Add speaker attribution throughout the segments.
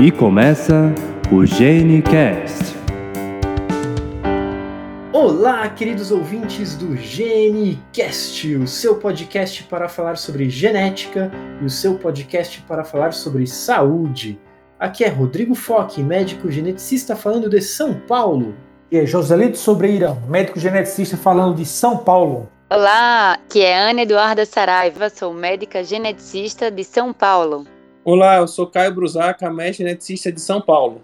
Speaker 1: E começa o GeneCast.
Speaker 2: Olá, queridos ouvintes do GeneCast, o seu podcast para falar sobre genética e o seu podcast para falar sobre saúde. Aqui é Rodrigo Foque, médico geneticista falando de São Paulo.
Speaker 3: E é Joselito Sobreira, médico geneticista falando de São Paulo.
Speaker 4: Olá, aqui é Ana Eduarda Saraiva, sou médica geneticista de São Paulo.
Speaker 5: Olá, eu sou Caio Brusaca, médico geneticista de São Paulo.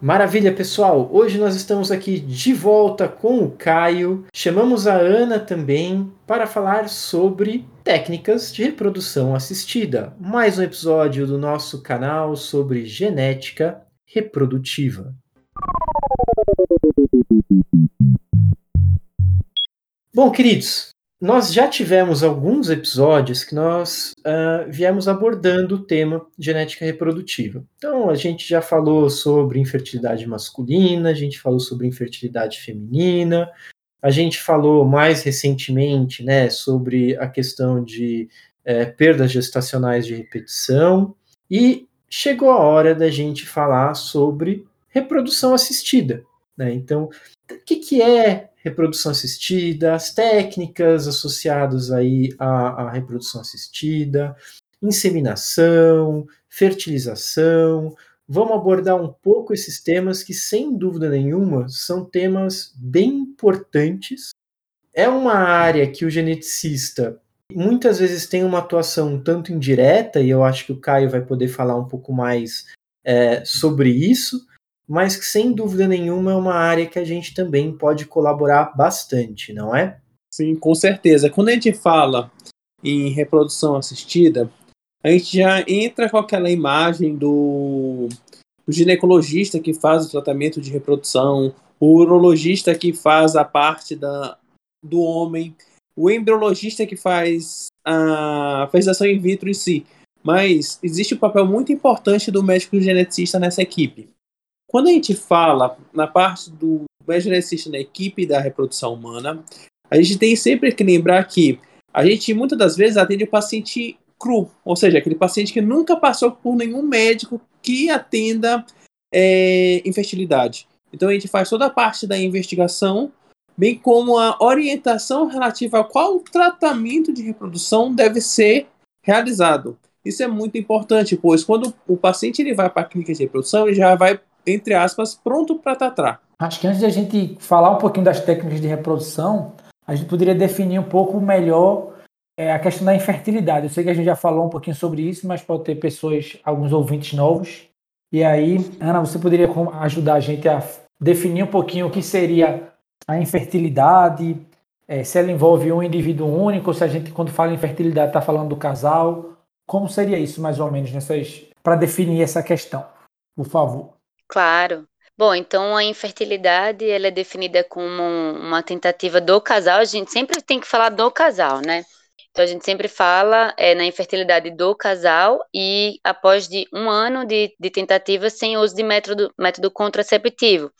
Speaker 2: Maravilha, pessoal! Hoje nós estamos aqui de volta com o Caio. Chamamos a Ana também para falar sobre técnicas de reprodução assistida. Mais um episódio do nosso canal sobre genética reprodutiva. Bom, queridos, nós já tivemos alguns episódios que nós uh, viemos abordando o tema genética reprodutiva. Então, a gente já falou sobre infertilidade masculina, a gente falou sobre infertilidade feminina, a gente falou mais recentemente né, sobre a questão de é, perdas gestacionais de repetição, e chegou a hora da gente falar sobre reprodução assistida. Né? Então, o que, que é reprodução assistida, as técnicas associadas aí à, à reprodução assistida, inseminação, fertilização. Vamos abordar um pouco esses temas que, sem dúvida nenhuma, são temas bem importantes. É uma área que o geneticista muitas vezes tem uma atuação um tanto indireta, e eu acho que o Caio vai poder falar um pouco mais é, sobre isso, mas que sem dúvida nenhuma é uma área que a gente também pode colaborar bastante, não é?
Speaker 5: Sim, com certeza. Quando a gente fala em reprodução assistida, a gente já entra com aquela imagem do, do ginecologista que faz o tratamento de reprodução, o urologista que faz a parte da, do homem, o embriologista que faz a fertilização in vitro em si. Mas existe um papel muito importante do médico geneticista nessa equipe. Quando a gente fala na parte do geneticista na equipe da reprodução humana, a gente tem sempre que lembrar que a gente muitas das vezes atende o paciente cru, ou seja, aquele paciente que nunca passou por nenhum médico que atenda é, infertilidade. Então a gente faz toda a parte da investigação, bem como a orientação relativa a qual tratamento de reprodução deve ser realizado. Isso é muito importante, pois quando o paciente ele vai para a clínica de reprodução, ele já vai entre aspas, pronto para tatrar.
Speaker 3: Acho que antes de a gente falar um pouquinho das técnicas de reprodução, a gente poderia definir um pouco melhor é, a questão da infertilidade. Eu sei que a gente já falou um pouquinho sobre isso, mas pode ter pessoas, alguns ouvintes novos. E aí, Ana, você poderia ajudar a gente a definir um pouquinho o que seria a infertilidade, é, se ela envolve um indivíduo único, se a gente, quando fala em infertilidade, está falando do casal. Como seria isso, mais ou menos, nessas para definir essa questão? Por favor.
Speaker 4: Claro. Bom, então a infertilidade ela é definida como uma tentativa do casal. A gente sempre tem que falar do casal, né? Então a gente sempre fala é, na infertilidade do casal e após de um ano de, de tentativa sem uso de método, método contraceptivo.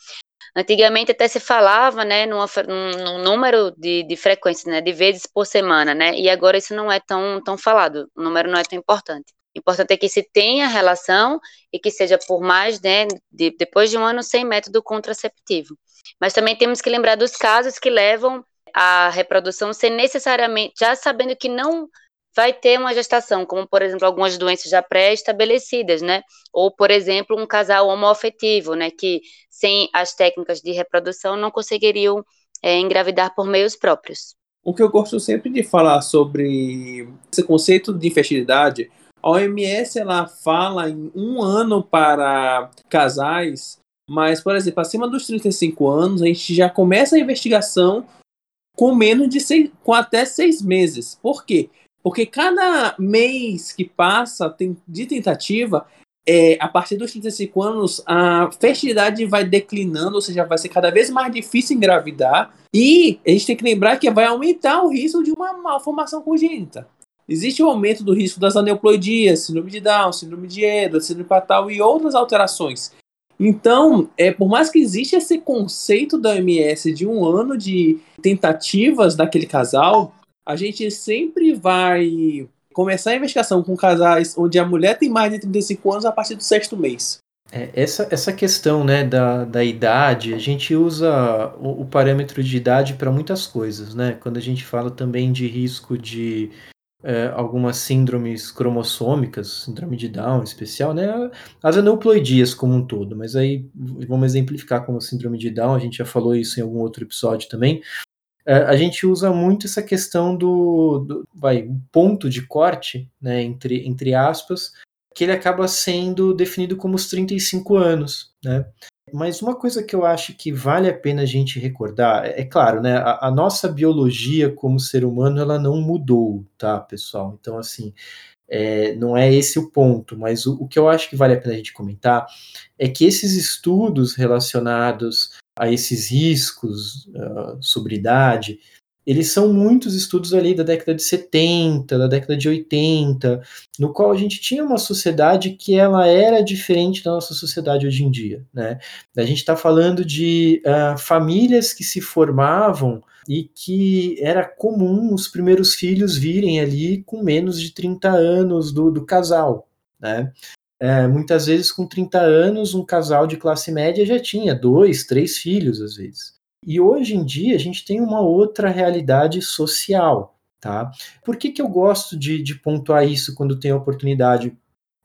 Speaker 4: Antigamente até se falava, né, numa, num, número de, de frequência, né, de vezes por semana, né, e agora isso não é tão, tão falado, o número não é tão importante. Importante é que se tenha relação e que seja por mais, né, de, depois de um ano sem método contraceptivo. Mas também temos que lembrar dos casos que levam à reprodução sem necessariamente, já sabendo que não vai ter uma gestação, como por exemplo algumas doenças já pré-estabelecidas, né? Ou por exemplo um casal homoafetivo, né? Que sem as técnicas de reprodução não conseguiriam é, engravidar por meios próprios.
Speaker 5: O que eu gosto sempre de falar sobre esse conceito de infertilidade a OMS ela fala em um ano para casais, mas, por exemplo, acima dos 35 anos, a gente já começa a investigação com menos de seis, com até seis meses. Por quê? Porque cada mês que passa de tentativa, é, a partir dos 35 anos, a fertilidade vai declinando, ou seja, vai ser cada vez mais difícil engravidar. E a gente tem que lembrar que vai aumentar o risco de uma malformação congênita. Existe o um aumento do risco das aneuploidias, síndrome de Down, síndrome de Edwards, síndrome fatal e outras alterações. Então, é, por mais que exista esse conceito da OMS de um ano de tentativas daquele casal, a gente sempre vai começar a investigação com casais onde a mulher tem mais de 35 anos a partir do sexto mês.
Speaker 2: É, essa, essa questão né, da, da idade, a gente usa o, o parâmetro de idade para muitas coisas, né? Quando a gente fala também de risco de é, algumas síndromes cromossômicas, síndrome de Down especial, né? As aneuploidias como um todo, mas aí vamos exemplificar como síndrome de Down, a gente já falou isso em algum outro episódio também. É, a gente usa muito essa questão do, do vai, ponto de corte, né, entre, entre aspas, que ele acaba sendo definido como os 35 anos, né? Mas uma coisa que eu acho que vale a pena a gente recordar, é, é claro, né, a, a, nossa biologia como ser humano, ela não mudou, tá, pessoal? Então, assim, é, não é esse o ponto, mas o, o que eu acho que vale a pena a gente comentar é que esses estudos relacionados a esses riscos uh, sobre idade, eles são muitos estudos ali da década de 70, da década de 80, no qual a gente tinha uma sociedade que ela era diferente da nossa sociedade hoje em dia, né? A gente está falando de uh, famílias que se formavam e que era comum os primeiros filhos virem ali com menos de 30 anos do, do casal, né? É, muitas vezes com 30 anos um casal de classe média já tinha dois, três filhos às vezes. E hoje em dia a gente tem uma outra realidade social, tá? Por que, que eu gosto de, de pontuar isso quando tenho oportunidade?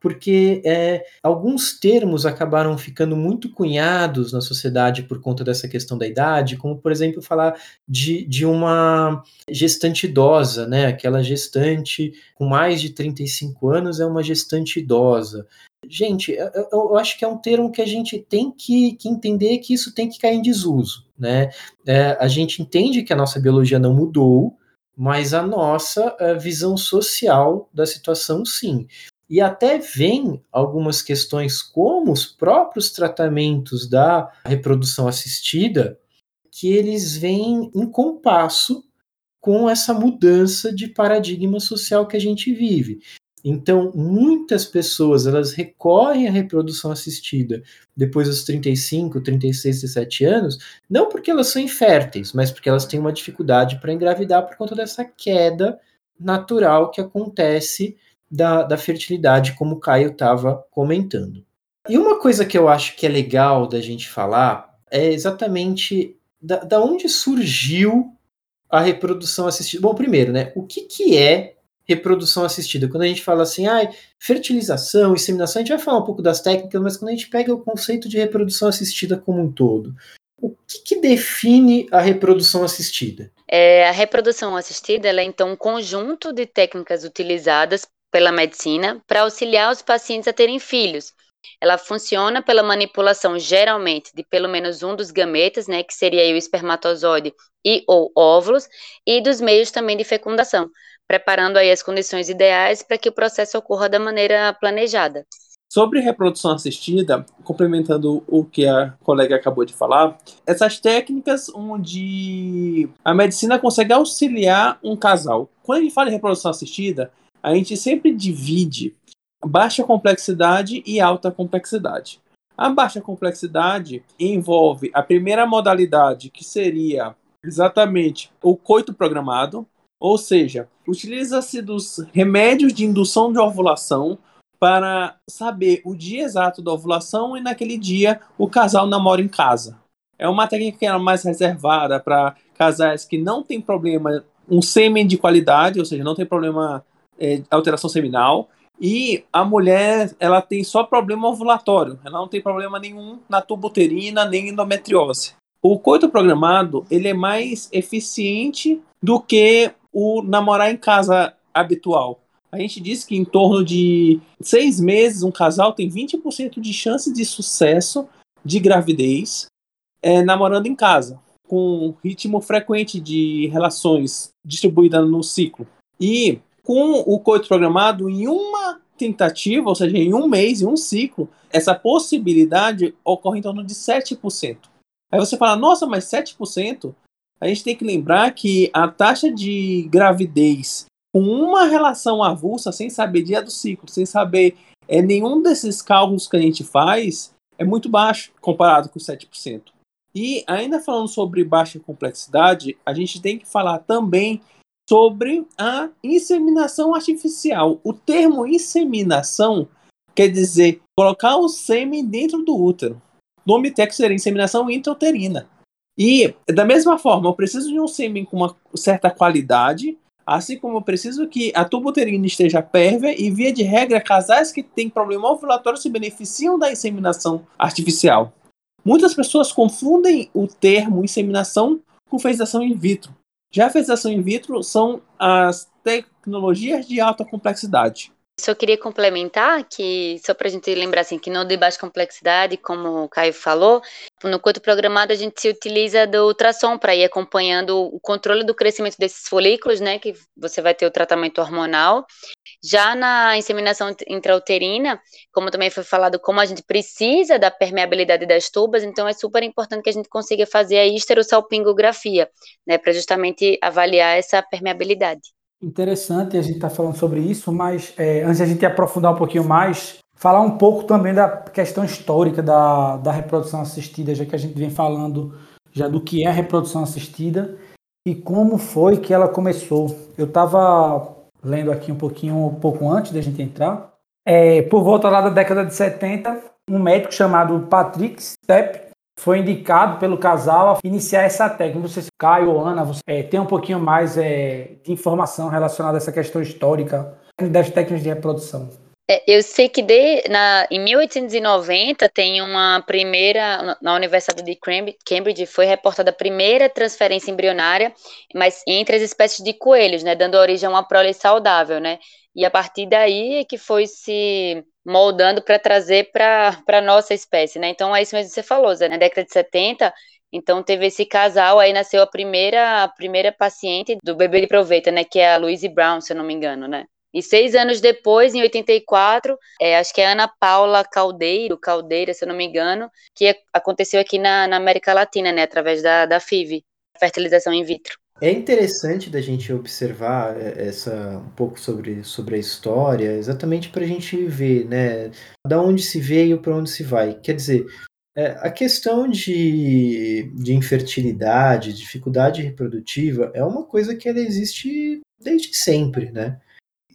Speaker 2: porque é, alguns termos acabaram ficando muito cunhados na sociedade por conta dessa questão da idade, como, por exemplo, falar de, de uma gestante idosa, né? Aquela gestante com mais de 35 anos é uma gestante idosa. Gente, eu, eu, acho que é um termo que a gente tem que, que entender que isso tem que cair em desuso, né? É, a gente entende que a nossa biologia não mudou, mas a nossa a visão social da situação sim. E até vem algumas questões, como os próprios tratamentos da reprodução assistida, que eles vêm em compasso com essa mudança de paradigma social que a gente vive. Então, muitas pessoas elas recorrem à reprodução assistida depois dos 35, 36, 17 anos, não porque elas são inférteis, mas porque elas têm uma dificuldade para engravidar por conta dessa queda natural que acontece da, da fertilidade, como o Caio estava comentando. E uma coisa que eu acho que é legal da gente falar é exatamente da, da onde surgiu a reprodução assistida. Bom, primeiro, né? O que, que é reprodução assistida. Quando a gente fala assim, ah, fertilização, inseminação, a gente vai falar um pouco das técnicas, mas quando a gente pega o conceito de reprodução assistida como um todo, o que, que define a reprodução assistida?
Speaker 4: É, a reprodução assistida é então um conjunto de técnicas utilizadas pela medicina para auxiliar os pacientes a terem filhos. Ela funciona pela manipulação geralmente de pelo menos um dos gametas, né, que seria o espermatozoide e ou óvulos, e dos meios também de fecundação, preparando aí as condições ideais para que o processo ocorra da maneira planejada.
Speaker 5: Sobre reprodução assistida, complementando o que a colega acabou de falar, essas técnicas onde a medicina consegue auxiliar um casal. Quando a gente fala em reprodução assistida, a gente sempre divide baixa complexidade e alta complexidade. A baixa complexidade envolve a primeira modalidade, que seria exatamente o coito programado, ou seja, utiliza-se dos remédios de indução de ovulação para saber o dia exato da ovulação e naquele dia o casal namora em casa. É uma técnica que é mais reservada para casais que não tem problema, um sêmen de qualidade, ou seja, não tem problema é, alteração seminal, e a mulher ela tem só problema ovulatório, ela não tem problema nenhum na tubuterina nem endometriose. O coito programado ele é mais eficiente do que o namorar em casa habitual. A gente diz que em torno de seis meses um casal tem 20% de chance de sucesso de gravidez é, namorando em casa, com ritmo frequente de relações distribuída no ciclo. E com o coito programado, em uma tentativa, ou seja, em um mês, em um ciclo, essa possibilidade ocorre em torno de 7%. Aí você fala, nossa, mas 7%? A gente tem que lembrar que a taxa de gravidez com uma relação avulsa, sem saber dia do ciclo, sem saber é, nenhum desses cálculos que a gente faz, é muito baixo comparado com 7%. E ainda falando sobre baixa complexidade, a gente tem que falar também sobre a inseminação artificial. O termo inseminação quer dizer colocar o sêmen dentro do útero. O nome técnico seria inseminação intrauterina. E, da mesma forma, eu preciso de um sêmen com uma certa qualidade, assim como eu preciso que a tuba uterina esteja pérvia e, via de regra, casais que têm problema ovulatório se beneficiam da inseminação artificial. Muitas pessoas confundem o termo inseminação com fertilização in vitro. Já a fertilização in vitro são as tecnologias de alta complexidade.
Speaker 4: Só queria complementar que, só para a gente lembrar assim, que no de baixa complexidade, como o Caio falou, no coito programado a gente se utiliza do ultrassom para ir acompanhando o controle do crescimento desses folículos, né, que você vai ter o tratamento hormonal. Já na inseminação intrauterina, como também foi falado, como a gente precisa da permeabilidade das tubas, então é super importante que a gente consiga fazer a histerosalpingografia, né, para justamente avaliar essa permeabilidade.
Speaker 3: Interessante a gente estar tá falando sobre isso, mas é, antes a gente aprofundar um pouquinho mais, falar um pouco também da questão histórica da, da reprodução assistida, já que a gente vem falando já do que é a reprodução assistida e como foi que ela começou. Eu estava lendo aqui um pouquinho, um pouco antes da gente entrar. É, por volta lá da década de 70, um médico chamado Patrick Stepp foi indicado pelo casal a iniciar essa técnica. Não sei se Caio ou Ana você, é, tem um pouquinho mais é, de informação relacionada a essa questão histórica das técnicas de reprodução.
Speaker 4: É, eu sei que de, na, em 1890 tem uma primeira, na Universidade de Cambridge, foi reportada a primeira transferência embrionária, mas entre as espécies de coelhos, né, dando origem a uma prole saudável, né, e a partir daí é que foi se moldando para trazer para a nossa espécie, né? Então é isso mesmo que você falou, Zé. Na década de 70, então teve esse casal, aí nasceu a primeira, a primeira paciente do bebê de proveita, né? Que é a Louise Brown, se eu não me engano, né? E seis anos depois, em 84, é, acho que é Ana Paula Caldeiro, Caldeira, se eu não me engano, que aconteceu aqui na, na América Latina, né? Através da, da FIV, fertilização in vitro.
Speaker 2: É interessante da gente observar é, essa um pouco sobre, sobre a história, exatamente para a gente ver, né, da onde se veio para onde se vai. Quer dizer, é, a questão de, de infertilidade, dificuldade reprodutiva, é uma coisa que ela existe desde sempre, né?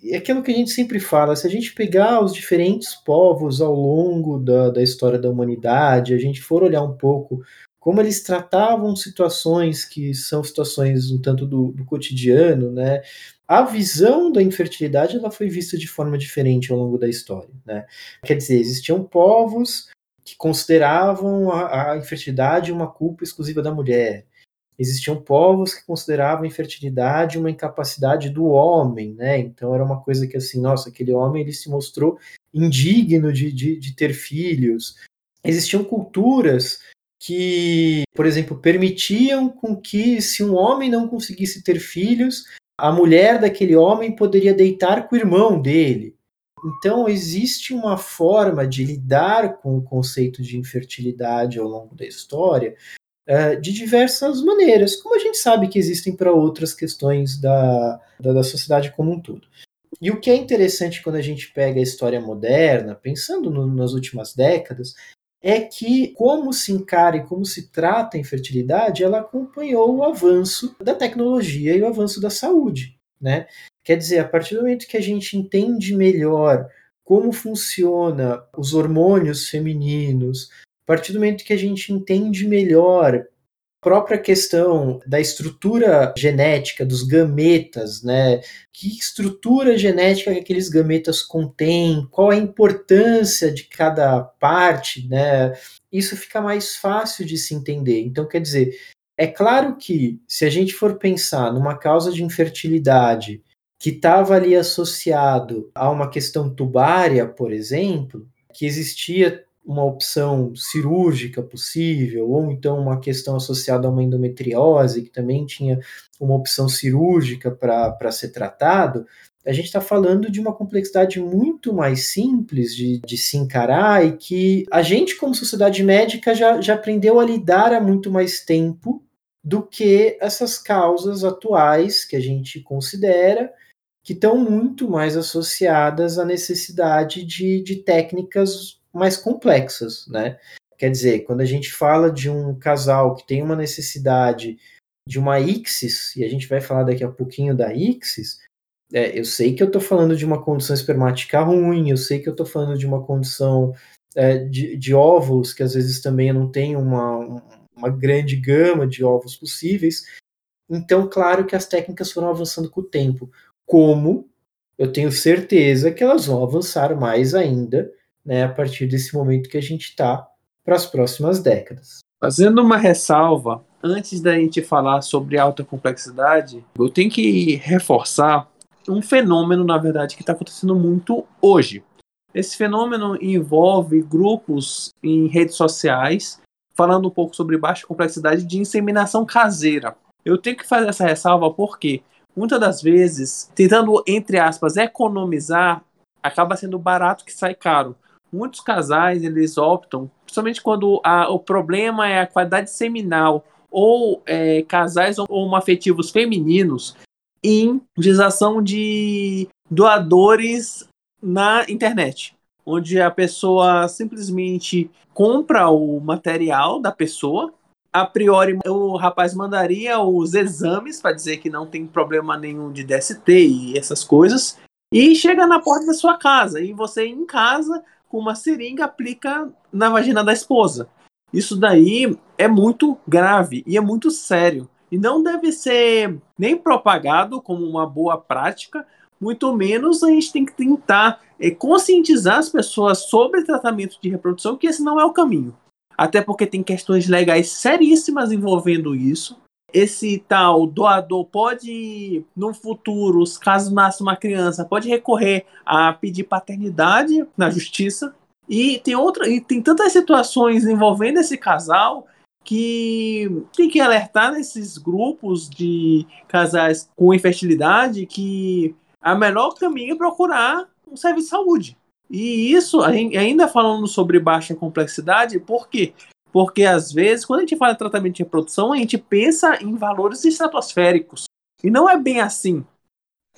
Speaker 2: E é aquilo que a gente sempre fala, se a gente pegar os diferentes povos ao longo da, da história da humanidade, a gente for olhar um pouco como eles tratavam situações que são situações um tanto do, do cotidiano, né? A visão da infertilidade ela foi vista de forma diferente ao longo da história, né? Quer dizer, existiam povos que consideravam a, a infertilidade uma culpa exclusiva da mulher. Existiam povos que consideravam a infertilidade uma incapacidade do homem, né? Então era uma coisa que assim, nossa, aquele homem ele se mostrou indigno de, de, de ter filhos. Existiam culturas que, por exemplo, permitiam com que, se um homem não conseguisse ter filhos, a mulher daquele homem poderia deitar com o irmão dele. Então, existe uma forma de lidar com o conceito de infertilidade ao longo da história uh, de diversas maneiras, como a gente sabe que existem para outras questões da, da, da sociedade como um todo. E o que é interessante quando a gente pega a história moderna, pensando no, nas últimas décadas, é que como se encara e como se trata a infertilidade, ela acompanhou o avanço da tecnologia e o avanço da saúde, né? Quer dizer, a partir do momento que a gente entende melhor como funciona os hormônios femininos, a partir do momento que a gente entende melhor própria questão da estrutura genética dos gametas, né? Que estrutura genética que aqueles gametas contêm, qual a importância de cada parte, né? Isso fica mais fácil de se entender. Então, quer dizer, é claro que se a gente for pensar numa causa de infertilidade que estava ali associado a uma questão tubária, por exemplo, que existia uma opção cirúrgica possível, ou então uma questão associada a uma endometriose, que também tinha uma opção cirúrgica para ser tratado, a gente está falando de uma complexidade muito mais simples de, de se encarar e que a gente, como sociedade médica, já, já aprendeu a lidar há muito mais tempo do que essas causas atuais que a gente considera que estão muito mais associadas à necessidade de, de técnicas mais complexas, né? Quer dizer, quando a gente fala de um casal que tem uma necessidade de uma ixis, e a gente vai falar daqui a pouquinho da ixis, É, eu sei que eu estou falando de uma condição espermática ruim, eu sei que eu estou falando de uma condição é, de, de, óvulos, que às vezes também não tenho uma, uma grande gama de ovos possíveis. Então, claro que as técnicas foram avançando com o tempo. Como eu tenho certeza que elas vão avançar mais ainda, né, a partir desse momento que a gente está para as próximas décadas.
Speaker 5: Fazendo uma ressalva, antes da gente falar sobre alta complexidade, eu tenho que reforçar um fenômeno, na verdade, que está acontecendo muito hoje. Esse fenômeno envolve grupos em redes sociais falando um pouco sobre baixa complexidade de inseminação caseira. Eu tenho que fazer essa ressalva porque muitas das vezes, tentando, entre aspas, economizar, acaba sendo barato que sai caro. Muitos casais eles optam, principalmente quando a, o problema é a qualidade seminal ou é, casais homoafetivos femininos, em utilização de doadores na internet, onde a pessoa simplesmente compra o material da pessoa. A priori, o rapaz mandaria os exames para dizer que não tem problema nenhum de DST e essas coisas. E chega na porta da sua casa. E você, em casa, com uma seringa, aplica na vagina da esposa. Isso daí é muito grave e é muito sério e não deve ser nem propagado como uma boa prática, muito menos a gente tem que tentar é, conscientizar as pessoas sobre tratamento de reprodução, que esse não é o caminho. Até porque tem questões legais seríssimas envolvendo isso. Esse tal doador pode, no futuro, caso nasça uma criança, pode recorrer a pedir paternidade na justiça. E tem outra, e tem tantas situações envolvendo esse casal que tem que alertar nesses grupos de casais com infertilidade que a melhor caminho é procurar um serviço de saúde. E isso, ainda falando sobre baixa complexidade, por quê? Porque às vezes, quando a gente fala em tratamento de reprodução, a gente pensa em valores estratosféricos. E não é bem assim.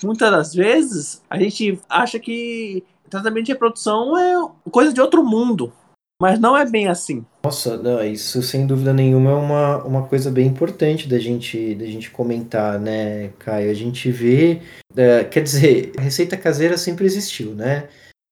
Speaker 5: Muitas das vezes, a gente acha que tratamento de reprodução é coisa de outro mundo. Mas não é bem assim.
Speaker 2: Nossa, não, isso sem dúvida nenhuma é uma, uma coisa bem importante da gente, da gente comentar, né, Caio? A gente vê. Uh, quer dizer, a receita caseira sempre existiu, né?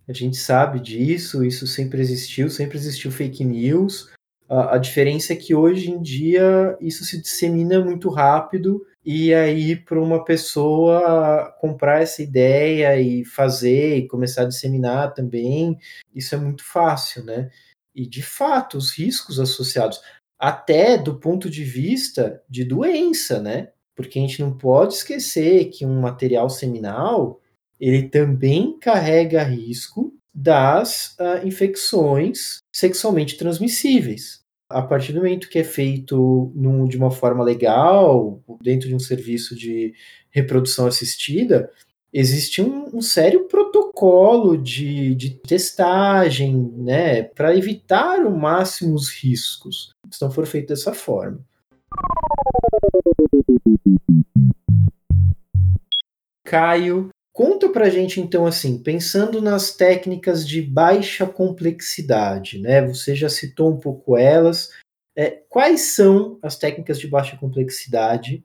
Speaker 2: A gente sabe disso, isso sempre existiu, sempre existiu fake news. Uh, a diferença é que hoje em dia isso se dissemina muito rápido e aí para uma pessoa comprar essa ideia e fazer e começar a disseminar também, isso é muito fácil, né? e de fato os riscos associados, até do ponto de vista de doença, né? Porque a gente não pode esquecer que um material seminal ele também carrega risco das uh, infecções sexualmente transmissíveis. A partir do momento que é feito num, de uma forma legal, dentro de um serviço de reprodução assistida, existe um, um sério protocolo de, de testagem, né, para evitar o máximo os riscos, se não for feito dessa forma. Caio, conta pra gente então assim, pensando nas técnicas de baixa complexidade, né? Você já citou um pouco elas. É, quais são as técnicas de baixa complexidade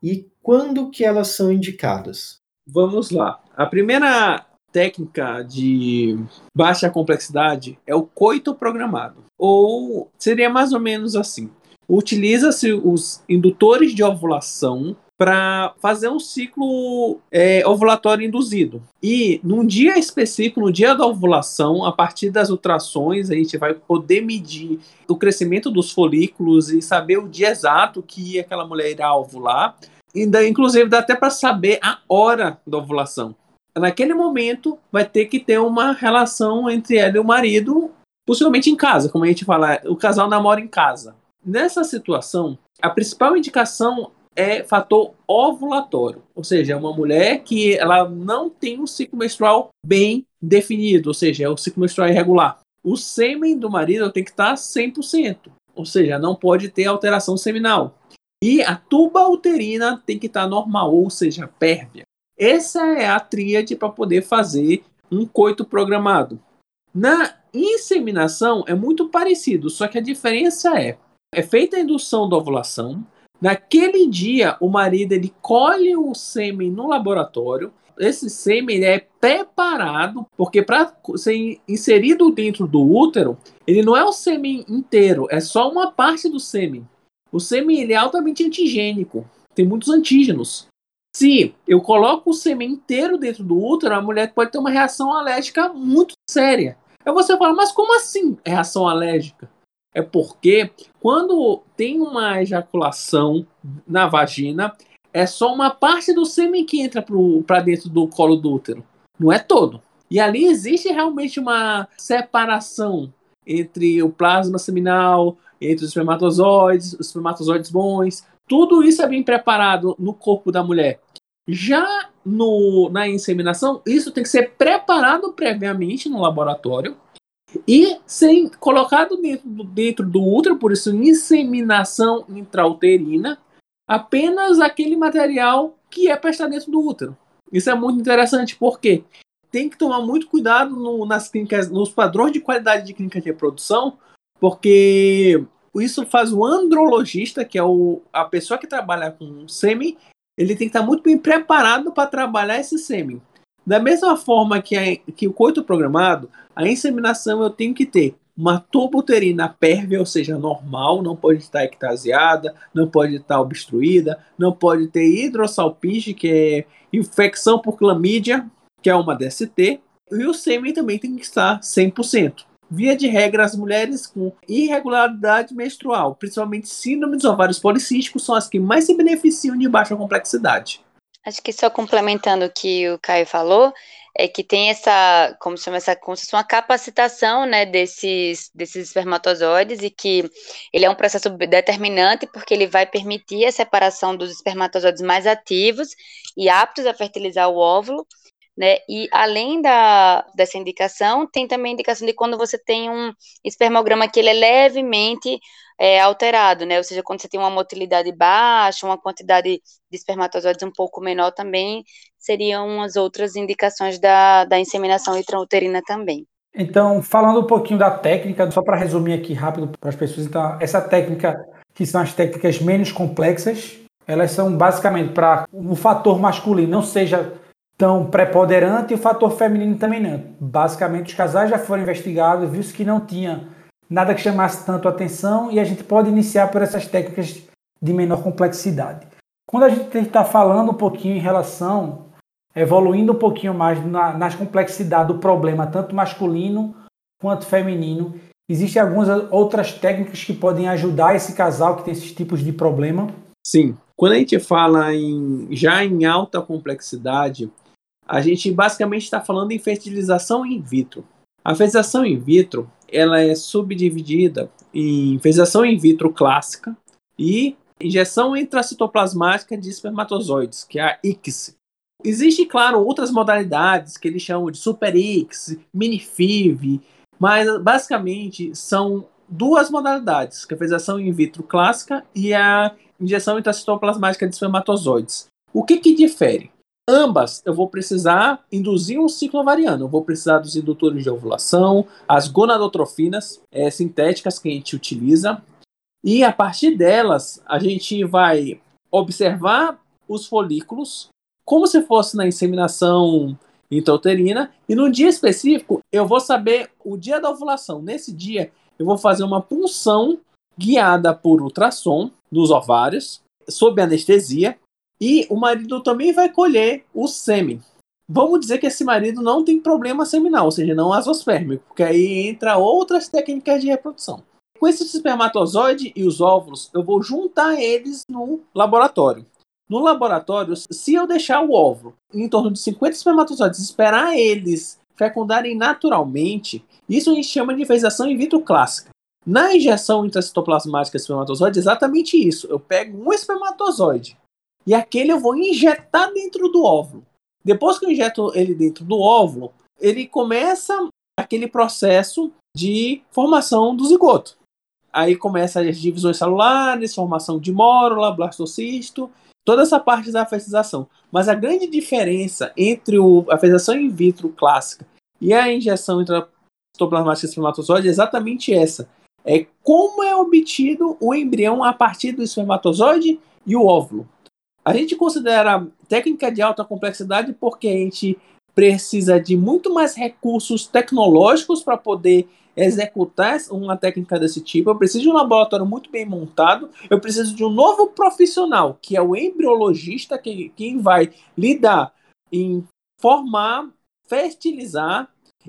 Speaker 2: e quando que elas são indicadas?
Speaker 5: Vamos lá. A primeira técnica de baixa complexidade é o coito programado. Ou seria mais ou menos assim: utiliza-se os indutores de ovulação para fazer um ciclo é, ovulatório induzido. E num dia específico, no dia da ovulação, a partir das ultrações, a gente vai poder medir o crescimento dos folículos e saber o dia exato que aquela mulher irá ovular ainda, inclusive, dá até para saber a hora da ovulação. Naquele momento, vai ter que ter uma relação entre ela e o marido, possivelmente em casa, como a gente fala, o casal namora em casa. Nessa situação, a principal indicação é fator ovulatório, ou seja, é uma mulher que ela não tem um ciclo menstrual bem definido, ou seja, é o ciclo menstrual irregular. O sêmen do marido tem que estar 100%, ou seja, não pode ter alteração seminal. E a tuba uterina tem que estar normal, ou seja, pérvia. Essa é a tríade para poder fazer um coito programado. Na inseminação é muito parecido, só que a diferença é: é feita a indução da ovulação. Naquele dia, o marido ele colhe o sêmen no laboratório, esse sêmen é preparado, porque para ser inserido dentro do útero, ele não é o sêmen inteiro, é só uma parte do sêmen. O sêmen ele é altamente antigênico, tem muitos antígenos. Se eu coloco o sêmen inteiro dentro do útero, a mulher pode ter uma reação alérgica muito séria. Aí você fala, mas como assim reação alérgica? É porque quando tem uma ejaculação na vagina, é só uma parte do sêmen que entra para dentro do colo do útero, não é todo. E ali existe realmente uma separação entre o plasma seminal, entre os espermatozoides, os espermatozoides bons. Tudo isso é bem preparado no corpo da mulher. Já no, na inseminação, isso tem que ser preparado previamente no laboratório e ser colocado dentro do, dentro do útero, por isso inseminação intrauterina, apenas aquele material que é para estar dentro do útero. Isso é muito interessante porque tem que tomar muito cuidado no, nas clínicas, nos padrões de qualidade de clínica de reprodução, porque isso faz o andrologista, que é o, a pessoa que trabalha com sêmen, ele tem que estar muito bem preparado para trabalhar esse sêmen. Da mesma forma que, a, que o coito programado, a inseminação eu tenho que ter uma tuba uterina pérvia, ou seja, normal, não pode estar ectasiada, não pode estar obstruída, não pode ter hidrossalpinge, que é infecção por clamídia, que é uma DST, e o sêmen também tem que estar 100%. Via de regra, as mulheres com irregularidade menstrual, principalmente síndrome dos ovários policísticos, são as que mais se beneficiam de baixa complexidade.
Speaker 4: Acho que só complementando o que o Caio falou, é que tem essa, como se chama essa, como se fosse uma capacitação, né, desses, desses espermatozoides e que ele é um processo determinante porque ele vai permitir a separação dos espermatozoides mais ativos e aptos a fertilizar o óvulo, né, e além da, dessa indicação, tem também a indicação de quando você tem um espermograma que ele é levemente é, alterado, né? Ou seja, quando você tem uma motilidade baixa, uma quantidade de espermatozoides um pouco menor também, seriam as outras indicações da, da inseminação intrauterina também.
Speaker 3: Então, falando um pouquinho da técnica, só para resumir aqui rápido para as pessoas, então, essa técnica, que são as técnicas menos complexas, elas são basicamente para o fator masculino não seja tão preponderante e o fator feminino também não. Basicamente, os casais já foram investigados, viu-se que não tinha nada que chamasse tanto atenção e a gente pode iniciar por essas técnicas de menor complexidade. Quando a gente está falando um pouquinho em relação, evoluindo um pouquinho mais na, nas complexidades do problema, tanto masculino quanto feminino, existem algumas outras técnicas que podem ajudar esse casal que tem esses tipos de problema?
Speaker 5: Sim. Quando a gente fala em, já em alta complexidade, a gente basicamente está falando em fertilização in vitro. A fertilização in vitro ela é subdividida em fertilização in vitro clássica e injeção intracitoplasmática de espermatozoides, que é a ICSI. Existem, claro, outras modalidades que eles chamam de Super X, Mini-FIV, mas basicamente são duas modalidades, que é a fertilização in vitro clássica e a injeção intracitoplasmática de espermatozoides. O que, que difere? Ambas eu vou precisar induzir um ciclo ovariano. Eu vou precisar dos indutores de ovulação, as gonadotrofinas é, sintéticas que a gente utiliza. E a partir delas, a gente vai observar os folículos como se fosse na inseminação intrauterina. E no dia específico, eu vou saber o dia da ovulação. Nesse dia, eu vou fazer uma punção guiada por ultrassom nos ovários, sob anestesia. E o marido também vai colher o sêmen. Vamos dizer que esse marido não tem problema seminal, ou seja, não azospérmico, porque aí entra outras técnicas de reprodução. Com esse espermatozoide e os óvulos, eu vou juntar eles no laboratório. No laboratório, se eu deixar o óvulo em torno de 50 espermatozoides, esperar eles fecundarem naturalmente, isso a gente chama de fertilização in vitro clássica. Na injeção intracitoplasmática de espermatozoide, é exatamente isso. Eu pego um espermatozoide, e aquele eu vou injetar dentro do óvulo. Depois que eu injeto ele dentro do óvulo, ele começa aquele processo de formação do zigoto. Aí começa as divisões celulares, formação de mórula, blastocisto, toda essa parte da fertilização. Mas a grande diferença entre o, a fertilização in vitro clássica e a injeção de espermatozoide é exatamente essa. É como é obtido o embrião a partir do espermatozoide e o óvulo. A gente considera técnica de alta complexidade porque a gente precisa de muito mais recursos tecnológicos para poder executar uma técnica desse tipo. Eu preciso de um laboratório muito bem montado. Eu preciso de um novo profissional, que é o embriologista, que, quem vai lidar em formar, fertilizar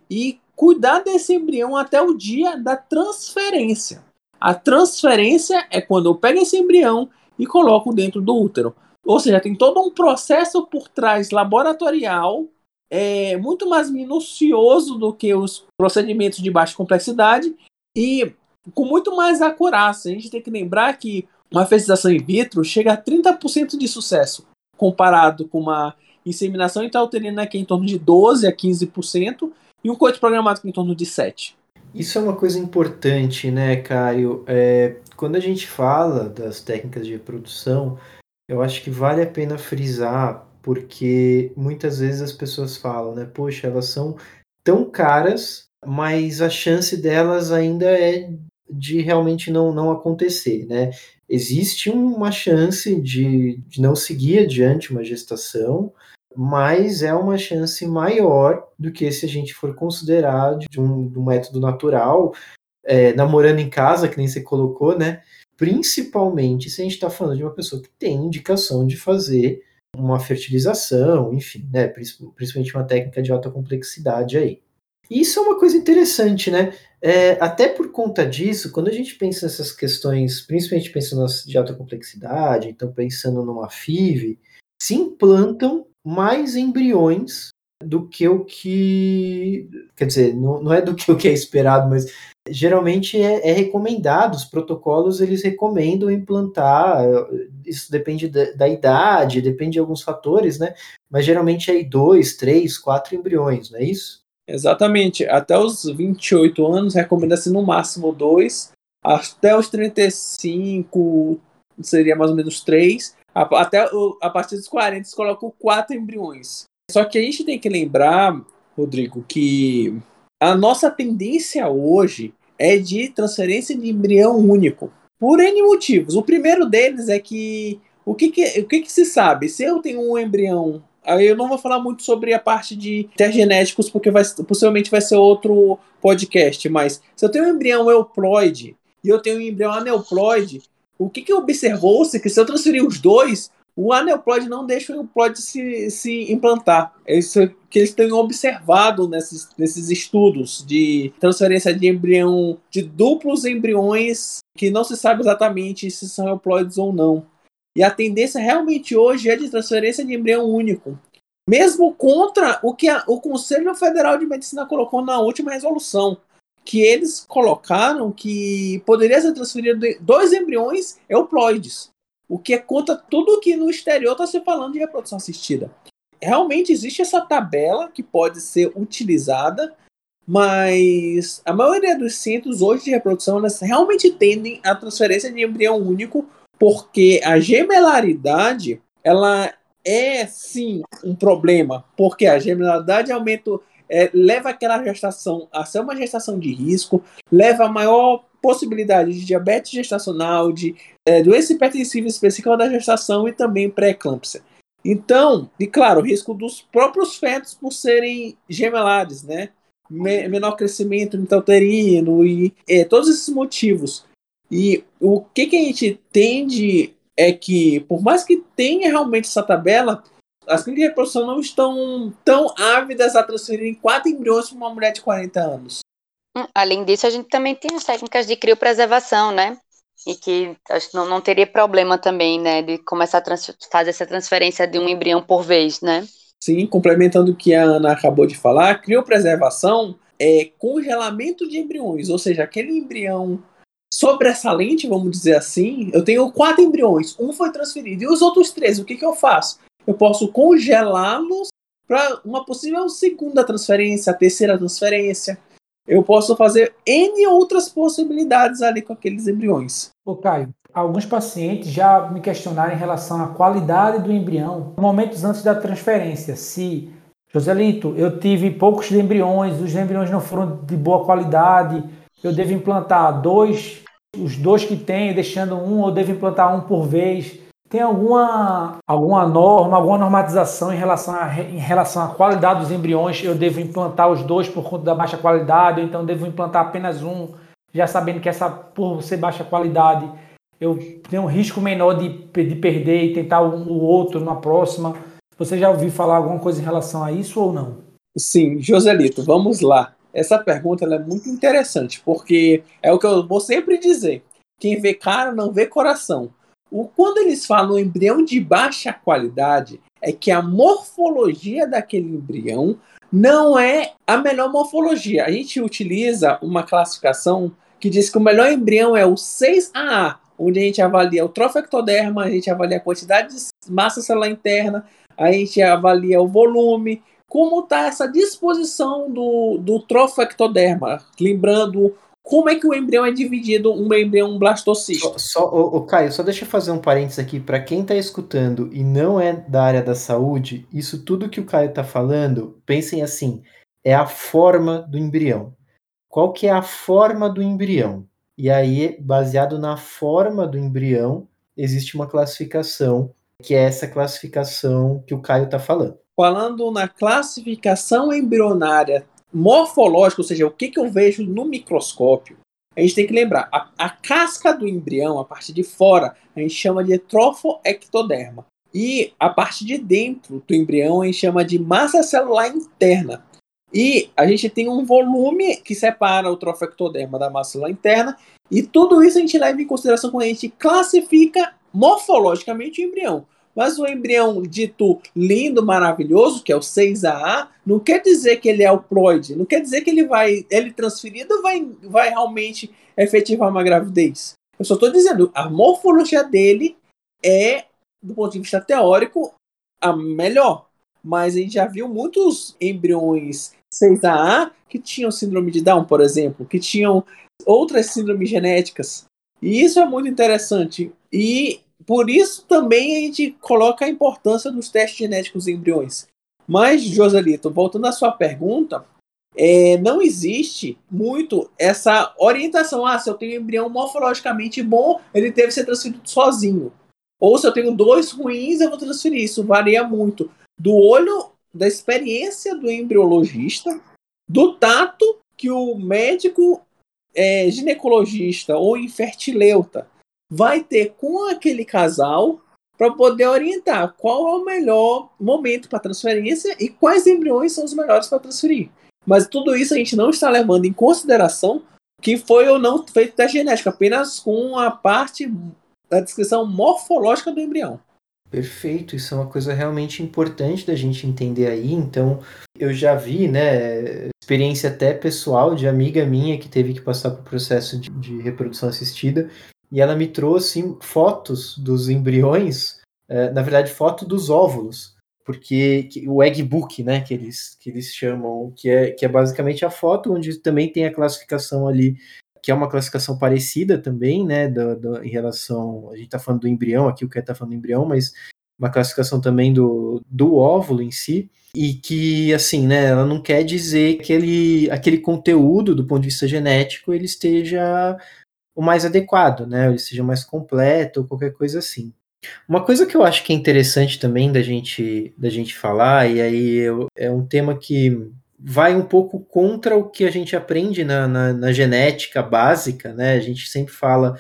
Speaker 5: e cuidar desse embrião até o dia da transferência. A transferência é quando eu pego esse embrião e coloco dentro do útero. Ou seja, tem todo um processo por trás laboratorial é muito mais minucioso do que os procedimentos de baixa complexidade e com muito mais acurácia. A gente tem que lembrar que uma fertilização in vitro chega a 30% de sucesso, comparado com uma inseminação intrauterina que é em torno de 12 a 15% e um coito programático em torno de 7%.
Speaker 2: Isso é uma coisa importante, né, Caio? É, quando a gente fala das técnicas de reprodução, eu acho que vale a pena frisar porque muitas vezes as pessoas falam, né? Poxa, elas são tão caras, mas a chance delas ainda é de realmente não, não acontecer, né? Existe uma chance de, de não seguir adiante uma gestação, mas é uma chance maior do que se a gente for considerar de um, de um método natural, é, namorando em casa, que nem você colocou, né? Principalmente se a gente está falando de uma pessoa que tem indicação de fazer uma fertilização, enfim, né, principalmente uma técnica de alta complexidade aí. E isso é uma coisa interessante, né? É, até por conta disso, quando a gente pensa nessas questões, principalmente pensando de alta complexidade, então pensando numa FIV, se implantam mais embriões do que o que. Quer dizer, não, não é do que o que é esperado, mas geralmente é, é, recomendado, os protocolos eles recomendam implantar, isso depende da, da, idade, depende de alguns fatores, né? Mas geralmente é dois, três, quatro embriões, não é isso?
Speaker 5: Exatamente. Até os 28 anos recomenda-se no máximo dois, até os 35 seria mais ou menos três, até a partir dos 40 se colocam quatro embriões. Só que a gente tem que lembrar, Rodrigo, que a nossa tendência hoje é de transferência de embrião único. Por N motivos. O primeiro deles é que o que, que, o que, que se sabe? Se eu tenho um embrião. Eu não vou falar muito sobre a parte de intergenéticos, porque vai, possivelmente vai ser outro podcast. Mas se eu tenho um embrião euploide e eu tenho um embrião aneuploide, o que, que observou-se? Que se eu transferir os dois, o aneuploide não deixa o euploide se, se implantar. É isso que eles têm observado nesses, nesses estudos de transferência de embrião, de duplos embriões que não se sabe exatamente se são euploides ou não. E a tendência realmente hoje é de transferência de embrião único. Mesmo contra o que a, o Conselho Federal de Medicina colocou na última resolução, que eles colocaram que poderia ser transferido dois embriões euploides o que é contra tudo que no exterior está se falando de reprodução assistida. Realmente existe essa tabela que pode ser utilizada, mas a maioria dos centros hoje de reprodução realmente tendem à transferência de embrião único, porque a gemelaridade ela é sim um problema, porque a gemelaridade aumenta, é, leva aquela gestação a ser uma gestação de risco, leva a maior possibilidade de diabetes gestacional, de é, doença hipertensiva específica da gestação e também pré-eclâmpsia. Então, e claro, o risco dos próprios fetos por serem gemelares, né? menor crescimento intrauterino e é, todos esses motivos. E o que, que a gente tende é que, por mais que tenha realmente essa tabela, as clínicas de reprodução não estão tão ávidas a transferirem quatro embriões para uma mulher de 40 anos.
Speaker 4: Hum, além disso, a gente também tem as técnicas de criopreservação, né? E que acho que não, não teria problema também, né? De começar a fazer essa transferência de um embrião por vez, né?
Speaker 5: Sim, complementando o que a Ana acabou de falar, criopreservação é congelamento de embriões, ou seja, aquele embrião sobressalente, vamos dizer assim, eu tenho quatro embriões, um foi transferido, e os outros três, o que, que eu faço? Eu posso congelá-los para uma possível segunda transferência, terceira transferência eu posso fazer N outras possibilidades ali com aqueles embriões.
Speaker 3: Ô Caio, alguns pacientes já me questionaram em relação à qualidade do embrião momentos antes da transferência. Se, Joselito, eu tive poucos embriões, os embriões não foram de boa qualidade, eu devo implantar dois, os dois que tenho, deixando um, ou devo implantar um por vez. Tem alguma, alguma norma, alguma normatização em relação, a, em relação à qualidade dos embriões? Eu devo implantar os dois por conta da baixa qualidade, ou então devo implantar apenas um, já sabendo que essa, por ser baixa qualidade, eu tenho um risco menor de, de perder e tentar o, o outro na próxima. Você já ouviu falar alguma coisa em relação a isso ou não?
Speaker 5: Sim, Joselito, vamos lá. Essa pergunta é muito interessante, porque é o que eu vou sempre dizer. Quem vê cara não vê coração. O, quando eles falam embrião de baixa qualidade, é que a morfologia daquele embrião não é a melhor morfologia. A gente utiliza uma classificação que diz que o melhor embrião é o 6AA, onde a gente avalia o trofectoderma, a gente avalia a quantidade de massa celular interna, a gente avalia o volume, como está essa disposição do, do trofectoderma. Lembrando como é que o embrião é dividido, um embrião blastocista?
Speaker 2: Só, só o, Caio, só deixa eu fazer um parênteses aqui para quem está escutando e não é da área da saúde, isso tudo que o Caio está falando, pensem assim, é a forma do embrião. Qual que é a forma do embrião? E aí, baseado na forma do embrião, existe uma classificação, que é essa classificação que o Caio está falando.
Speaker 5: Falando na classificação embrionária morfológico, ou seja, o que, que eu vejo no microscópio, a gente tem que lembrar, a, a casca do embrião, a parte de fora, a gente chama de trofoectoderma. E a parte de dentro do embrião a gente chama de massa celular interna. E a gente tem um volume que separa o trofectoderma da massa celular interna, e tudo isso a gente leva em consideração quando a gente classifica morfologicamente o embrião. Mas o embrião dito lindo, maravilhoso, que é o 6AA, não quer dizer que ele é o ploide, não quer dizer que ele vai, ele transferido vai, vai realmente efetivar uma gravidez. Eu só estou dizendo, a morfologia dele é, do ponto de vista teórico, a melhor. Mas a gente já viu muitos embriões 6AA que tinham síndrome de Down, por exemplo, que tinham outras síndromes genéticas. E isso é muito interessante. E por isso também a gente coloca a importância dos testes genéticos em embriões. Mas, Joselito, voltando à sua pergunta, é, não existe muito essa orientação. Ah, se eu tenho um embrião morfologicamente bom, ele deve ser transferido sozinho. Ou se eu tenho dois ruins, eu vou transferir. Isso varia muito do olho, da experiência do embriologista, do tato que o médico é, ginecologista ou infertileuta vai ter com aquele casal para poder orientar qual é o melhor momento para transferência e quais embriões são os melhores para transferir. Mas tudo isso a gente não está levando em consideração que foi ou não feito da genética, apenas com a parte da descrição morfológica do embrião.
Speaker 2: Perfeito, isso é uma coisa realmente importante da gente entender aí. Então, eu já vi, né, experiência até pessoal de amiga minha que teve que passar por processo de, de reprodução assistida e ela me trouxe fotos dos embriões, é, na verdade, foto dos óvulos, porque que, o egg book, né, que eles, que eles chamam, que é, que é basicamente a foto onde também tem a classificação ali, que é uma classificação parecida também, né, do, do, em relação, a gente está falando do embrião aqui, o que está falando do embrião, mas uma classificação também do, do óvulo em si, e que, assim, né, ela não quer dizer que ele, aquele conteúdo, do ponto de vista genético, ele esteja o mais adequado, né? Ele seja mais completo ou qualquer coisa assim. Uma coisa que eu acho que é interessante também da gente, da gente falar, e aí eu, é um tema que vai um pouco contra o que a gente aprende na, na, na genética básica, né? A gente sempre fala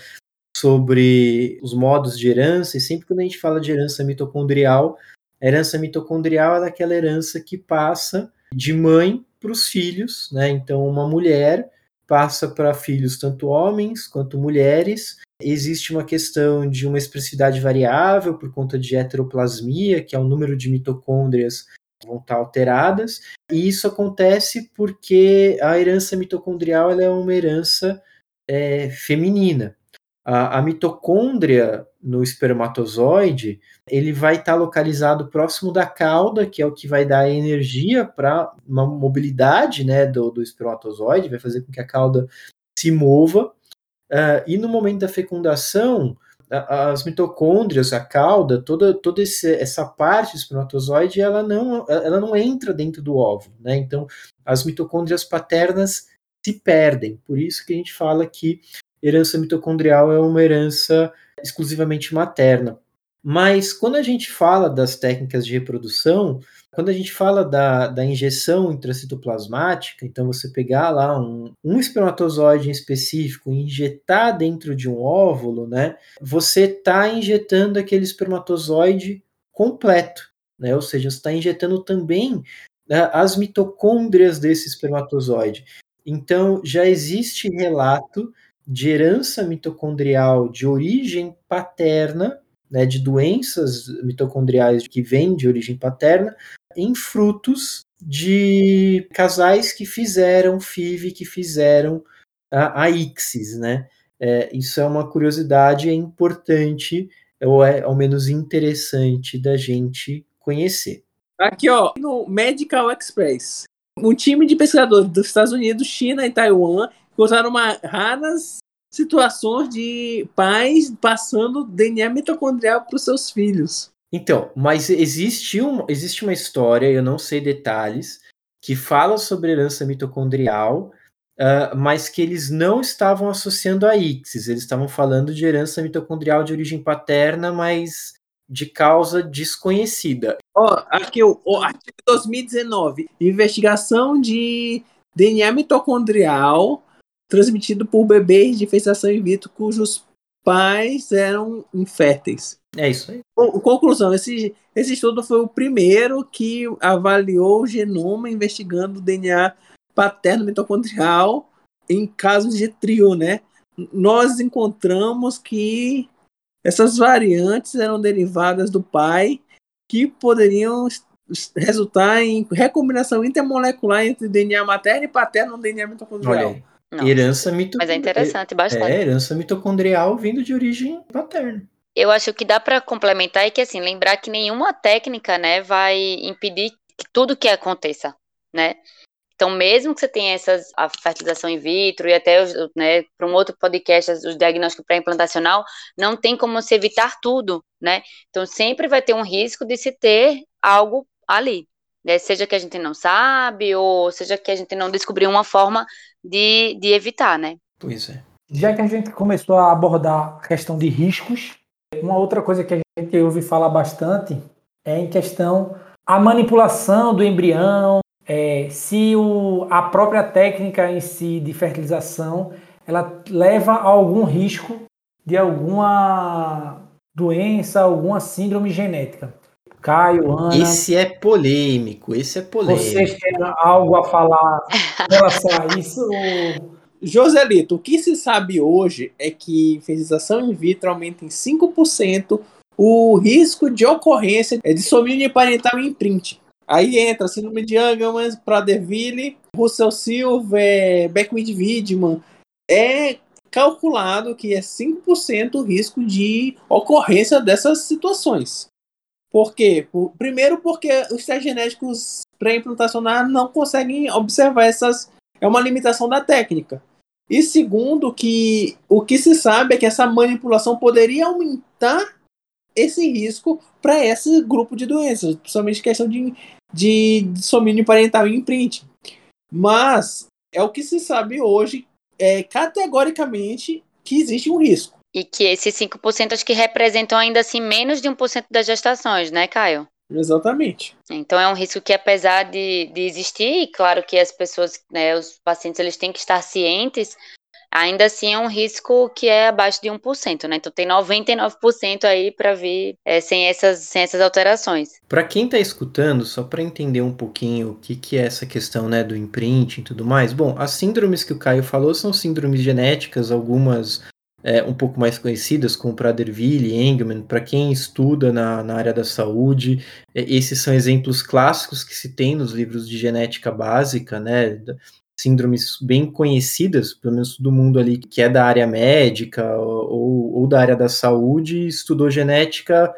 Speaker 2: sobre os modos de herança, e sempre quando a gente fala de herança mitocondrial, a herança mitocondrial é aquela herança que passa de mãe para os filhos, né? Então, uma mulher passa para filhos tanto homens quanto mulheres. Existe uma questão de uma expressividade variável por conta de heteroplasmia, que é o número de mitocôndrias que vão estar alteradas, e isso acontece porque a herança mitocondrial é uma herança é, feminina. A, a, mitocôndria no espermatozoide ele vai estar localizado próximo da cauda, que é o que vai dar energia para uma mobilidade né, do, do espermatozoide, vai fazer com que a cauda se mova. Uh, e no momento da fecundação, as mitocôndrias, a cauda, toda, toda esse, essa parte do espermatozoide, ela não, ela não entra dentro do óvulo. Né? Então, as mitocôndrias paternas se perdem. Por isso que a gente fala que herança mitocondrial é uma herança exclusivamente materna. Mas quando a gente fala das técnicas de reprodução, quando a gente fala da, da injeção intracitoplasmática, então você pegar lá um, um espermatozoide em específico e injetar dentro de um óvulo, né? Você está injetando aquele espermatozoide completo, né? Ou seja, você está injetando também né, as mitocôndrias desse espermatozoide. Então, já existe relato de herança mitocondrial de origem paterna, né, de doenças mitocondriais que vêm de origem paterna, em frutos de casais que fizeram FIV, que fizeram a, a ICSIS, né? É, isso é uma curiosidade é importante, ou é ao menos interessante da gente conhecer.
Speaker 5: Aqui, ó, no Medical Express, um time de pesquisadores dos Estados Unidos, China e Taiwan encontraram uma, raras situações de pais passando DNA mitocondrial para os seus filhos.
Speaker 2: Então, mas existe, um, existe uma história, eu não sei detalhes, que fala sobre herança mitocondrial, uh, mas que eles não estavam associando a Ixis, eles estavam falando de herança mitocondrial de origem paterna, mas de causa desconhecida.
Speaker 5: Ó, aqui o, o artigo 2019, investigação de DNA mitocondrial transmitido por bebês de fecundação in vitro cujos pais eram inférteis.
Speaker 2: É isso aí.
Speaker 5: Conclusão: esse, esse estudo foi o primeiro que avaliou o genoma investigando o DNA paterno mitocondrial em casos de trio, né? Nós encontramos que essas variantes eram derivadas do pai que poderiam resultar em recombinação intermolecular entre DNA materno e paterno no DNA mitocondrial.
Speaker 2: Herança mitocondrial.
Speaker 4: Mas é interessante bastante.
Speaker 2: É, herança mitocondrial vindo de origem paterna.
Speaker 4: Eu acho que dá para complementar é que assim, lembrar que nenhuma técnica, né, vai impedir que tudo que aconteça, né? Então, mesmo que você tenha essas, a fertilização in vitro e até né, para um outro podcast, os diagnósticos pré-implantacional, não tem como se evitar tudo, né? Então, sempre vai ter um risco de se ter algo ali, né? Seja que a gente não sabe ou seja que a gente não descobriu uma forma de, de evitar, né?
Speaker 2: Pois é.
Speaker 3: Já que a gente começou a abordar a questão de riscos, uma outra coisa que a gente ouve falar bastante é em questão a manipulação do embrião, é, se o, a própria técnica em si de fertilização ela leva a algum risco de alguma doença, alguma síndrome genética. Caio, Ana.
Speaker 2: Esse é polêmico, esse é polêmico.
Speaker 3: Vocês têm algo a falar em relação a isso?
Speaker 5: Joselito, o que se sabe hoje é que fertilização in vitro aumenta em 5% o risco de ocorrência de domínio parental em imprint. Aí entra síndrome de Angelman, Prader-Willi, Russell Silver, Beckwith Wiedemann. É calculado que é 5% o risco de ocorrência dessas situações. Por quê? Por, primeiro porque os testes genéticos pré-implantacionais não conseguem observar essas... É uma limitação da técnica. E segundo, que o que se sabe é que essa manipulação poderia aumentar esse risco para esse grupo de doenças, principalmente questão de de domínio parental em imprint. Mas é o que se sabe hoje, é, categoricamente, que existe um risco.
Speaker 4: E que esses 5% acho que representam ainda assim menos de 1% das gestações, né, Caio?
Speaker 5: Exatamente.
Speaker 4: Então é um risco que apesar de, de existir, e claro que as pessoas, né, os pacientes, eles têm que estar cientes ainda assim é um risco que é abaixo de 1%, né? Então tem 99% aí para vir é, sem, essas, sem essas alterações.
Speaker 2: Para quem está escutando, só para entender um pouquinho o que, que é essa questão né, do imprinting e tudo mais, bom, as síndromes que o Caio falou são síndromes genéticas, algumas é, um pouco mais conhecidas, como Prader-Willi, Engelmann, para quem estuda na, na área da saúde, é, esses são exemplos clássicos que se tem nos livros de genética básica, né? síndromes bem conhecidas, pelo menos do mundo ali que é da área médica ou, ou da área da saúde, estudou genética,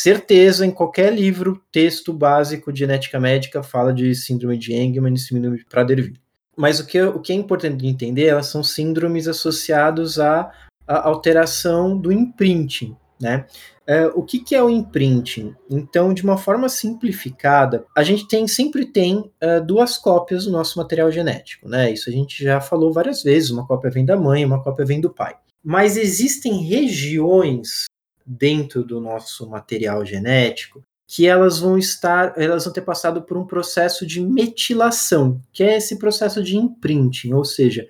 Speaker 2: certeza em qualquer livro, texto básico de genética médica fala de síndrome de Engelmann e síndrome de Prader-Willi. Mas o que, o que é importante de entender, elas são síndromes associados à, à alteração do imprinting, né? Uh, o que, que, é o imprinting? Então, de uma forma simplificada, a gente tem sempre tem uh, duas cópias do nosso material genético, né? Isso a gente já falou várias vezes. Uma cópia vem da mãe, uma cópia vem do pai. Mas existem regiões dentro do nosso material genético que elas vão estar, elas vão ter passado por um processo de metilação, que é esse processo de imprinting, ou seja,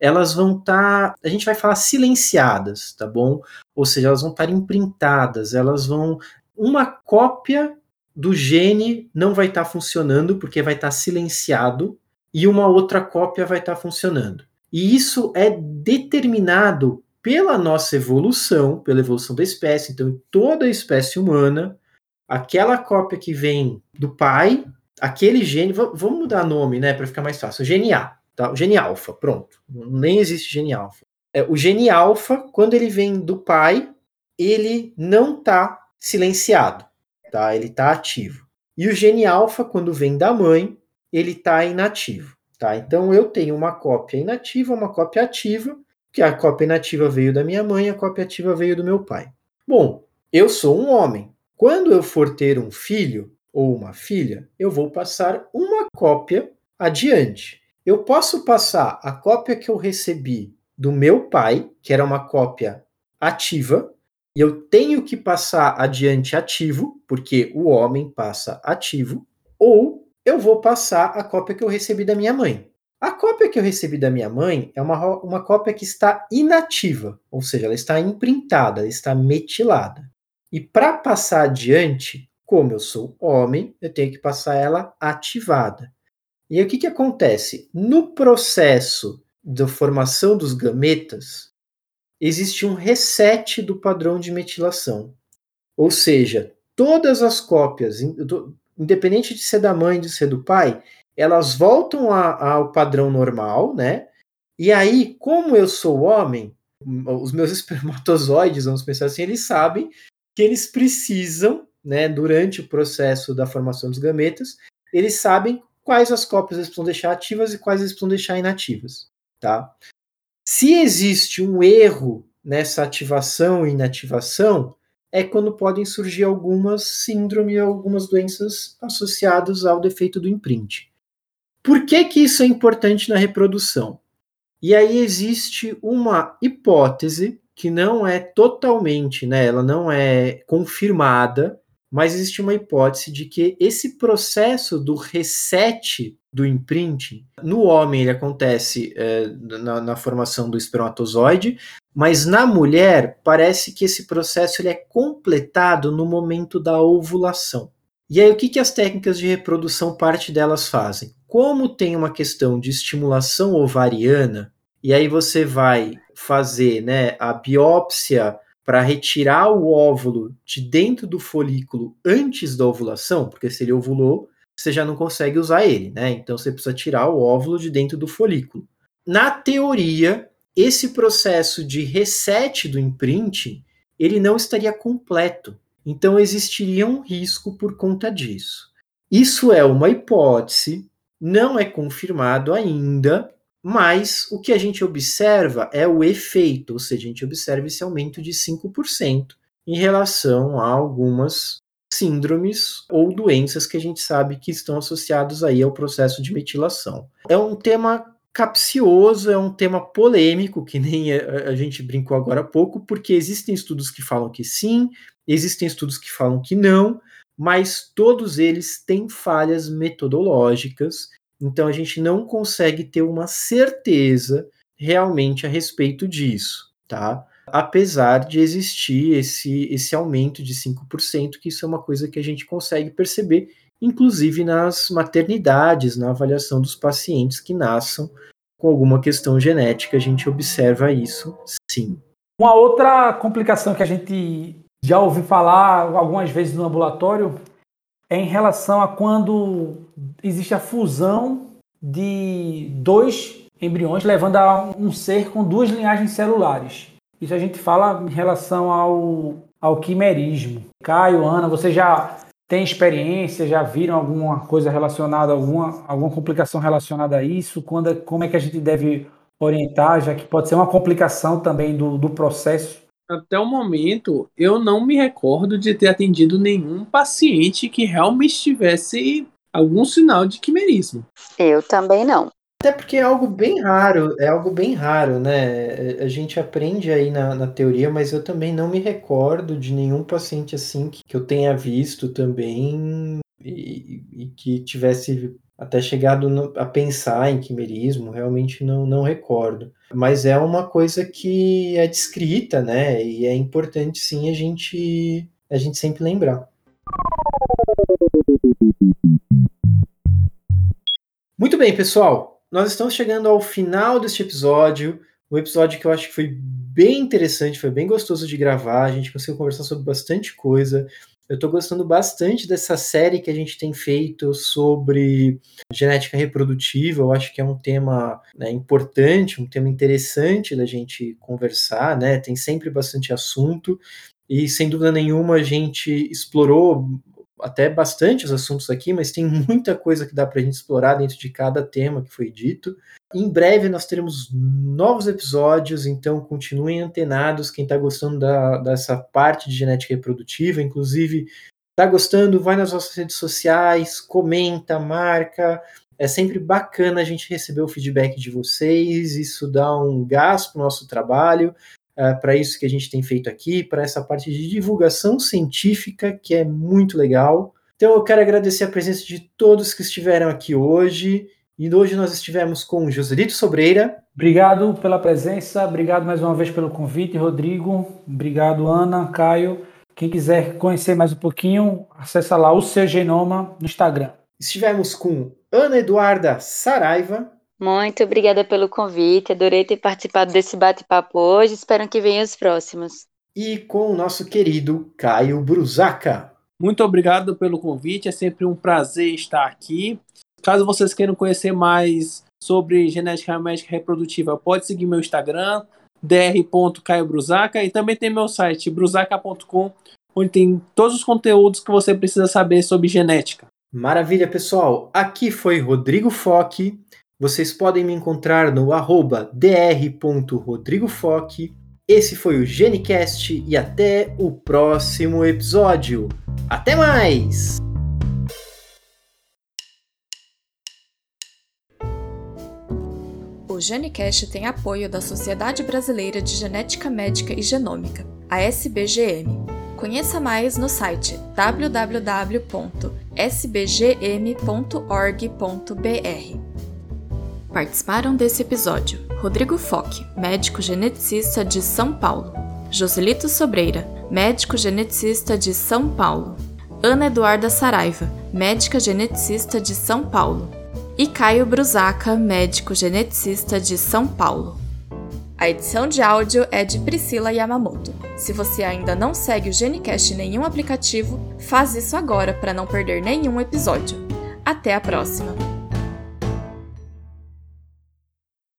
Speaker 2: elas vão estar, tá, a gente vai falar silenciadas, tá bom? Ou seja, elas vão estar imprintadas, elas vão uma cópia do gene não vai estar tá funcionando porque vai estar tá silenciado e uma outra cópia vai estar tá funcionando. E isso é determinado pela nossa evolução, pela evolução da espécie. Então, toda a espécie humana, aquela cópia que vem do pai, aquele gene, vamos mudar nome, né, para ficar mais fácil, o gene A, tá? O gene alfa, pronto. Nem existe gene alfa. É, o gene alfa, quando ele vem do pai, ele não está silenciado, tá? Ele está ativo. E o gene alfa, quando vem da mãe, ele está inativo, tá? Então eu tenho uma cópia inativa, uma cópia ativa, que a cópia inativa veio da minha mãe, a cópia ativa veio do meu pai. Bom, eu sou um homem, quando eu for ter um filho ou uma filha, eu vou passar uma cópia adiante. Eu posso passar a cópia que eu recebi do meu pai, que era uma cópia ativa, e eu tenho que passar adiante ativo, porque o homem passa ativo, ou eu vou passar a cópia que eu recebi da minha mãe. A cópia que eu recebi da minha mãe é uma, uma cópia que está inativa, ou seja, ela está imprintada, ela está metilada. E para passar adiante, como eu sou homem, eu tenho que passar ela ativada. E aí o que, que acontece? No processo da formação dos gametas, existe um reset do padrão de metilação. Ou seja, todas as cópias, independente de ser da mãe, de ser do pai, elas voltam a, ao padrão normal, né? E aí, como eu sou homem, os meus espermatozoides, vamos pensar assim, eles sabem que eles precisam, né, durante o processo da formação dos gametas, eles sabem quais as cópias eles precisam deixar ativas e quais eles precisam deixar inativas, tá? Se existe um erro nessa ativação e inativação, é quando podem surgir algumas síndromes, algumas doenças associadas ao defeito do imprint. Por que, que isso é importante na reprodução? E aí existe uma hipótese que não é totalmente, né, ela não é confirmada, mas existe uma hipótese de que esse processo do reset do imprinting, no homem ele acontece é, na, na, formação do espermatozoide, mas na mulher parece que esse processo ele é completado no momento da ovulação. E aí o que, que as técnicas de reprodução, parte delas fazem? Como tem uma questão de estimulação ovariana, e aí você vai fazer né, a biópsia para retirar o óvulo de dentro do folículo antes da ovulação, porque se ele ovulou, você já não consegue usar ele, né? Então você precisa tirar o óvulo de dentro do folículo. Na teoria, esse processo de reset do imprint, ele não estaria completo. Então existiria um risco por conta disso. Isso é uma hipótese, não é confirmado ainda, mas o que a gente observa é o efeito, ou seja, a gente observa esse aumento de 5% em relação a algumas síndromes ou doenças que a gente sabe que estão associados aí ao processo de metilação. É um tema capcioso, é um tema polêmico, que nem a, gente brincou agora há pouco, porque existem estudos que falam que sim, existem estudos que falam que não, mas todos eles têm falhas metodológicas então a gente não consegue ter uma certeza realmente a respeito disso, tá? Apesar de existir esse, esse aumento de 5%, que isso é uma coisa que a gente consegue perceber, inclusive nas maternidades, na avaliação dos pacientes que nasçam com alguma questão genética, a gente observa isso sim.
Speaker 3: Uma outra complicação que a gente já ouviu falar algumas vezes no ambulatório é em relação a quando existe a fusão de dois embriões, levando a um ser com duas linhagens celulares. Isso a gente fala em relação ao, ao quimerismo. Caio, Ana, você já tem experiência, já viram alguma coisa relacionada, alguma, alguma complicação relacionada a isso? Quando, como é que a gente deve orientar, já que pode ser uma complicação também do, do processo
Speaker 5: até o momento, eu não me recordo de ter atendido nenhum paciente que realmente tivesse algum sinal de quimerismo.
Speaker 4: Eu também não.
Speaker 2: Até porque é algo bem raro, é algo bem raro, né? A gente aprende aí na, na teoria, mas eu também não me recordo de nenhum paciente assim que, que eu tenha visto também e, e que tivesse até chegado no, a pensar em quimerismo, realmente não, não recordo. Mas é uma coisa que é descrita, né? E é importante sim a gente, a gente sempre lembrar. Muito bem, pessoal nós estamos chegando ao final deste episódio. Um episódio que eu acho que foi bem interessante, foi bem gostoso de gravar. A gente conseguiu conversar sobre bastante coisa. Eu estou gostando bastante dessa série que a gente tem feito sobre genética reprodutiva. Eu acho que é um tema né, importante, um tema interessante da gente conversar, né? Tem sempre bastante assunto. E sem dúvida nenhuma a gente explorou até bastante os assuntos aqui, mas tem muita coisa que dá para a gente explorar dentro de cada tema que foi dito. Em breve nós teremos novos episódios, então continuem antenados. Quem está gostando da, dessa parte de genética reprodutiva, inclusive, está gostando, vai nas nossas redes sociais, comenta, marca. É sempre bacana a gente receber o feedback de vocês, isso dá um gás para o nosso trabalho uh, para isso que a gente tem feito aqui, para essa parte de divulgação científica, que é muito legal. Então eu quero agradecer a presença de todos que estiveram aqui hoje. E hoje nós estivemos com Joselito Sobreira.
Speaker 3: Obrigado pela presença, obrigado mais uma vez pelo convite, Rodrigo. Obrigado, Ana, Caio. Quem quiser conhecer mais um pouquinho, acessa lá o seu genoma no Instagram.
Speaker 2: Estivemos com Ana Eduarda Saraiva.
Speaker 4: Muito obrigada pelo convite, adorei ter participado desse bate-papo hoje, espero que venham os próximos.
Speaker 2: E com o nosso querido Caio Brusaca.
Speaker 5: Muito obrigado pelo convite, é sempre um prazer estar aqui. Caso vocês queiram conhecer mais sobre genética médica reprodutiva, pode seguir meu Instagram, dr.caiobrusaca, e também tem meu site, brusaca.com, onde tem todos os conteúdos que você precisa saber sobre genética.
Speaker 2: Maravilha, pessoal. Aqui foi Rodrigo Foque. Vocês podem me encontrar no arroba dr.rodrigofoque. Esse foi o GeneCast e até o próximo episódio. Até mais!
Speaker 6: O GeneCast tem apoio da Sociedade Brasileira de Genética Médica e Genômica, a SBGM. Conheça mais no site www.sbgm.org.br. Participaram desse episódio Rodrigo Foque, médico geneticista de São Paulo, Joselito Sobreira, médico geneticista de São Paulo, Ana Eduarda Saraiva, médica geneticista de São Paulo, e Caio Brusaca, médico geneticista de São Paulo. A edição de áudio é de Priscila Yamamoto. Se você ainda não segue o Genicast em nenhum aplicativo, faz isso agora para não perder nenhum episódio. Até a próxima!